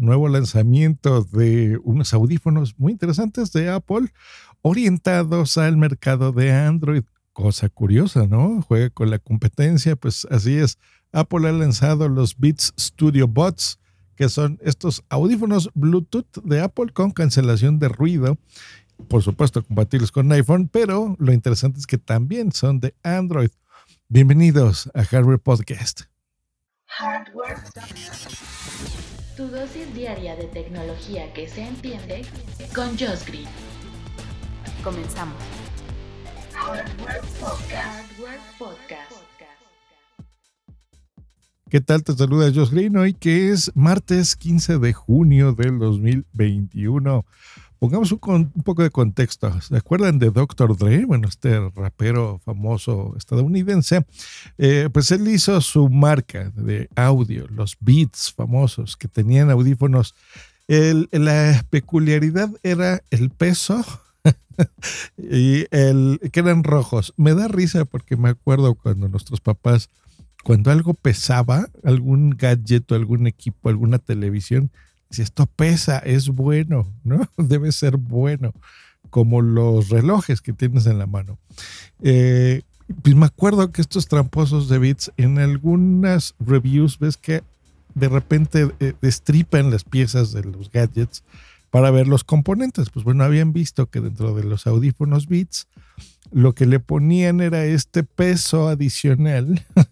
nuevo lanzamiento de unos audífonos muy interesantes de Apple orientados al mercado de Android. Cosa curiosa, ¿no? Juega con la competencia, pues así es. Apple ha lanzado los Beats Studio Bots, que son estos audífonos Bluetooth de Apple con cancelación de ruido. Por supuesto, compatibles con iPhone, pero lo interesante es que también son de Android. Bienvenidos a Hardware Podcast. Hardware. Tu dosis diaria de tecnología que se entiende con Josh Green. Comenzamos. Hardware Podcast. ¿Qué tal? Te saluda Josh Green hoy que es martes 15 de junio del 2021. Pongamos un, poco de contexto. ¿Se acuerdan de Dr. Dre? Bueno, este rapero famoso estadounidense. Eh, pues él hizo su marca de audio, los beats famosos que tenían audífonos. la peculiaridad era el peso y el que eran rojos. Me da risa porque me acuerdo cuando nuestros papás, cuando algo pesaba, algún gadget algún equipo, alguna televisión, si esto pesa, es bueno, ¿no? Debe ser bueno, como los relojes que tienes en la mano. Eh, pues me acuerdo que estos tramposos de bits, en algunas reviews ves que de repente eh, destripan las piezas de los gadgets para ver los componentes. Pues bueno, habían visto que dentro de los audífonos Beats lo que le ponían era este peso adicional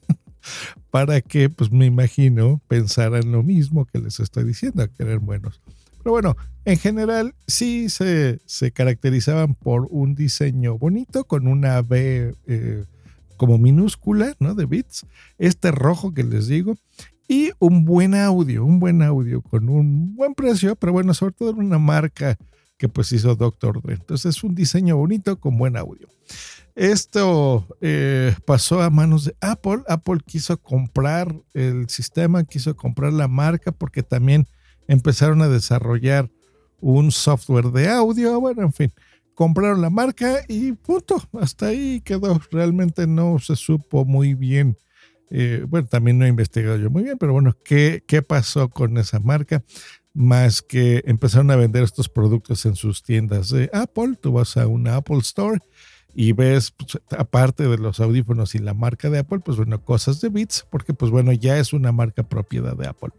para que, pues me imagino, pensaran lo mismo que les estoy diciendo, que eran buenos. Pero bueno, en general sí se, caracterizaban por un diseño bonito con una B eh, como minúscula, ¿no? De bits, este rojo que les digo, y un buen audio, un buen audio con un buen precio, pero bueno, sobre todo en una marca que pues hizo Doctor Dre. Entonces es un diseño bonito con buen audio. Esto eh, pasó a manos de Apple. Apple quiso comprar el sistema, quiso comprar la marca porque también empezaron a desarrollar un software de audio. Bueno, en fin, compraron la marca y punto. Hasta ahí quedó. Realmente no se supo muy bien. Eh, bueno, también no he investigado yo muy bien, pero bueno, ¿qué, ¿qué pasó con esa marca? Más que empezaron a vender estos productos en sus tiendas de Apple. Tú vas a una Apple Store y ves, pues, aparte de los audífonos y la marca de Apple, pues bueno, cosas de Beats, porque pues bueno, ya es una marca propiedad de Apple.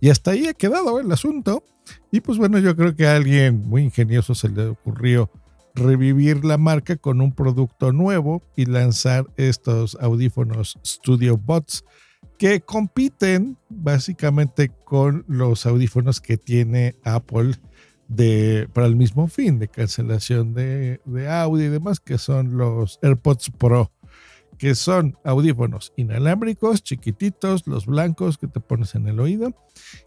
Y hasta ahí ha quedado el asunto. Y pues bueno, yo creo que a alguien muy ingenioso se le ocurrió revivir la marca con un producto nuevo y lanzar estos audífonos Studio Bots que compiten básicamente con los audífonos que tiene Apple de, para el mismo fin, de cancelación de, audio y demás, que son los AirPods Pro, que son audífonos inalámbricos, chiquititos, los blancos que te pones en el oído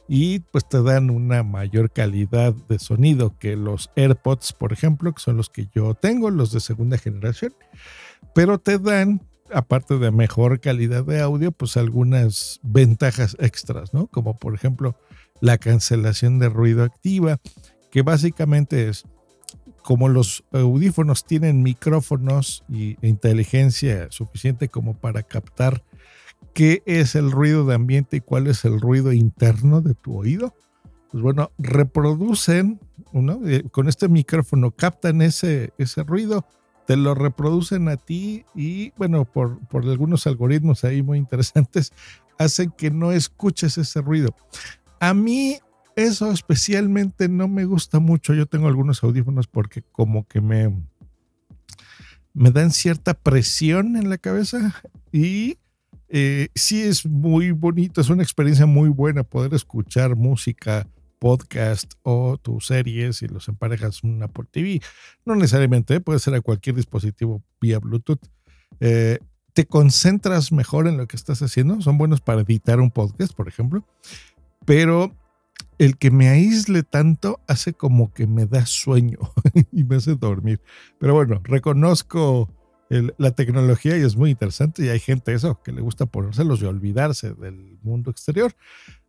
y pues te dan una mayor calidad de sonido que los AirPods, por ejemplo, que son los que yo tengo, los de segunda generación, pero te dan aparte de mejor calidad de audio, pues algunas ventajas extras, ¿no? Como por ejemplo la cancelación de ruido activa, que básicamente es como los audífonos tienen micrófonos y inteligencia suficiente como para captar qué es el ruido de ambiente y cuál es el ruido interno de tu oído, pues bueno, reproducen, eh, con este micrófono captan ese, ese ruido, te lo reproducen a ti y bueno, por, por algunos algoritmos ahí muy interesantes, hacen que no escuches ese ruido. A mí eso especialmente no me gusta mucho. Yo tengo algunos audífonos porque como que me, me dan cierta presión en la cabeza y eh, sí es muy bonito, es una experiencia muy buena poder escuchar música, podcast o tus series y los emparejas una por TV. No necesariamente, puede ser a cualquier dispositivo vía Bluetooth. Eh, te concentras mejor en lo que estás haciendo. Son buenos para editar un podcast, por ejemplo. Pero el que me aísle tanto hace como que me da sueño y me hace dormir. Pero bueno, reconozco la tecnología y es muy interesante y hay gente eso que le gusta ponérselos y olvidarse del mundo exterior.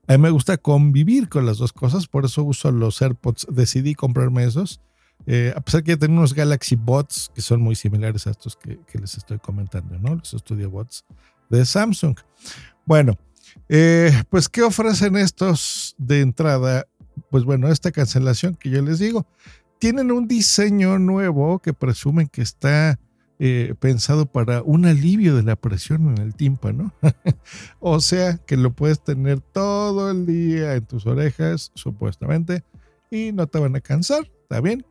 A mí me gusta convivir con las dos cosas, por eso uso los AirPods. Decidí comprarme esos. Eh, a pesar que ya tengo unos Galaxy Bots que son muy similares a estos que, les estoy comentando, ¿no? Los Studio Bots de Samsung. Bueno, eh, pues, ¿qué ofrecen estos de entrada? Pues bueno, esta cancelación que yo les digo, tienen un diseño nuevo que presumen que está eh, pensado para un alivio de la presión en el tímpano. o sea que lo puedes tener todo el día en tus orejas, supuestamente, y no te van a cansar. ¿Está bien?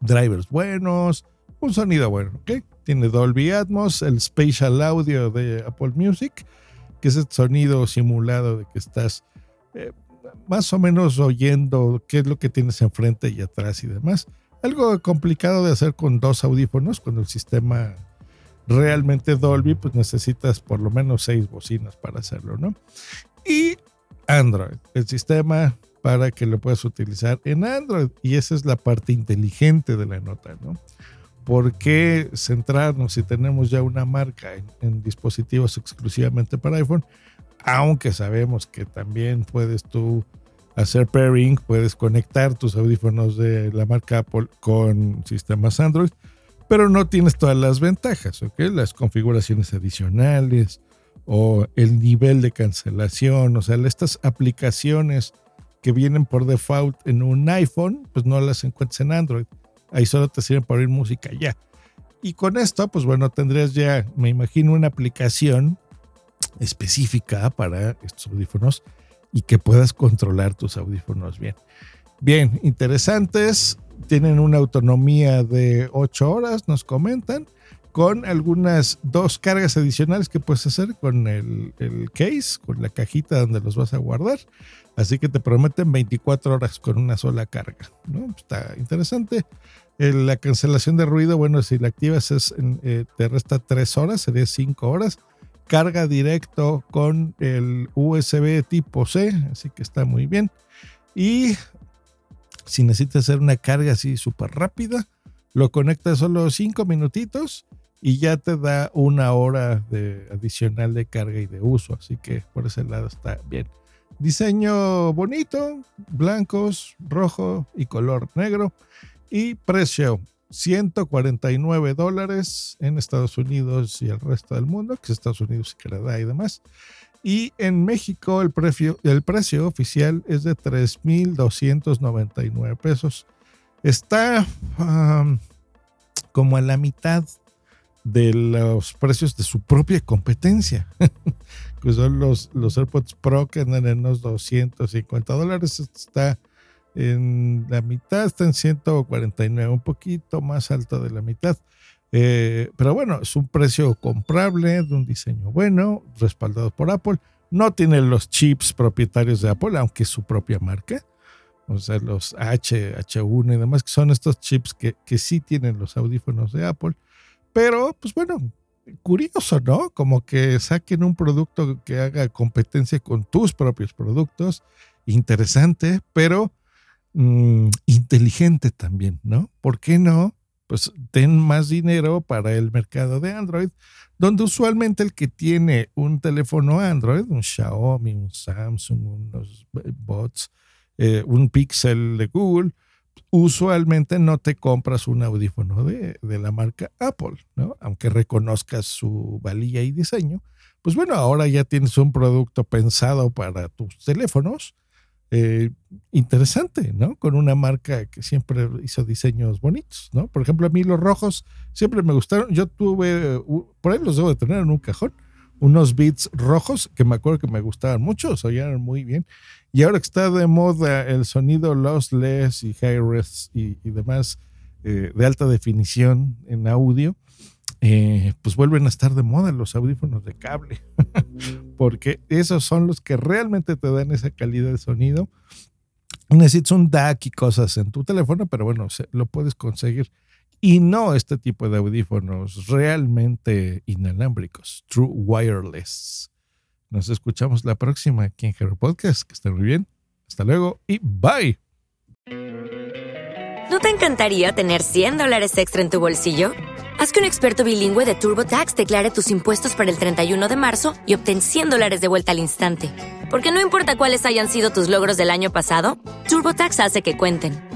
Drivers buenos, un sonido bueno, ¿ok? Tiene Dolby Atmos, el Spatial Audio de Apple Music, que es el sonido simulado de que estás eh, más o menos oyendo qué es lo que tienes enfrente y atrás y demás. Algo complicado de hacer con dos audífonos, cuando el sistema realmente Dolby, pues necesitas por lo menos seis bocinas para hacerlo, ¿no? Y Android, el sistema para que lo puedas utilizar en Android. Y esa es la parte inteligente de la nota, ¿no? ¿Por qué centrarnos si tenemos ya una marca en, dispositivos exclusivamente para iPhone? Aunque sabemos que también puedes tú hacer pairing, puedes conectar tus audífonos de la marca Apple con sistemas Android, pero no tienes todas las ventajas, ¿ok? Las configuraciones adicionales o el nivel de cancelación, o sea, estas aplicaciones que vienen por default en un iPhone, pues no las encuentras en Android. Ahí solo te sirven para oír música ya. Y con esto, pues bueno, tendrías ya, me imagino, una aplicación específica para estos audífonos y que puedas controlar tus audífonos bien. Bien, interesantes. Tienen una autonomía de 8 horas, nos comentan, con algunas dos cargas adicionales que puedes hacer con el, case, con la cajita donde los vas a guardar. Así que te prometen 24 horas con una sola carga. ¿no? Está interesante. la cancelación de ruido, bueno, si la activas es, eh, te resta 3 horas, sería 5 horas carga directo con el USB tipo C, así que está muy bien. Y si necesitas hacer una carga así súper rápida, lo conectas solo 5 minutitos y ya te da una hora de adicional de carga y de uso, así que por ese lado está bien. Diseño bonito, blancos, rojo y color negro. Y precio, 149 dólares en Estados Unidos y el resto del mundo, que es Estados Unidos y Canadá y demás. Y en México el precio, el precio oficial es de 3.299 pesos. Está como a la mitad de los precios de su propia competencia, que son los, los AirPods Pro que andan en unos 250 dólares. Está en la mitad está en 149, un poquito más alto de la mitad. Eh, pero bueno, es un precio comprable, de un diseño bueno, respaldado por Apple. No tiene los chips propietarios de Apple, aunque es su propia marca. O sea, los H, H1 y demás, que son estos chips que, que sí tienen los audífonos de Apple. Pero, pues bueno, curioso, ¿no? Como que saquen un producto que haga competencia con tus propios productos. Interesante, pero Mm, inteligente también, ¿no? ¿Por qué no? Pues ten más dinero para el mercado de Android, donde usualmente el que tiene un teléfono Android, un Xiaomi, un Samsung, unos bots, eh, un Pixel de Google, usualmente no te compras un audífono de, de, la marca Apple, ¿no? Aunque reconozcas su valía y diseño. Pues bueno, ahora ya tienes un producto pensado para tus teléfonos eh, interesante, ¿no? Con una marca que siempre hizo diseños bonitos, ¿no? Por ejemplo, a mí los rojos siempre me gustaron. Yo tuve, por ahí los debo de tener en un cajón, unos beats rojos que me acuerdo que me gustaban mucho, oían muy bien. Y ahora que está de moda el sonido lossless y high res y, demás eh, de alta definición en audio, eh, pues vuelven a estar de moda los audífonos de cable, porque esos son los que realmente te dan esa calidad de sonido. Necesitas un DAC y cosas en tu teléfono, pero bueno, lo puedes conseguir. Y no este tipo de audífonos realmente inalámbricos, true wireless. Nos escuchamos la próxima aquí en Hero Podcast. Que estén muy bien. Hasta luego y bye. ¿No te encantaría tener 100 dólares extra en tu bolsillo? Haz que un experto bilingüe de TurboTax declare tus impuestos para el 31 de marzo y obtén 100 dólares de vuelta al instante. Porque no importa cuáles hayan sido tus logros del año pasado, TurboTax hace que cuenten.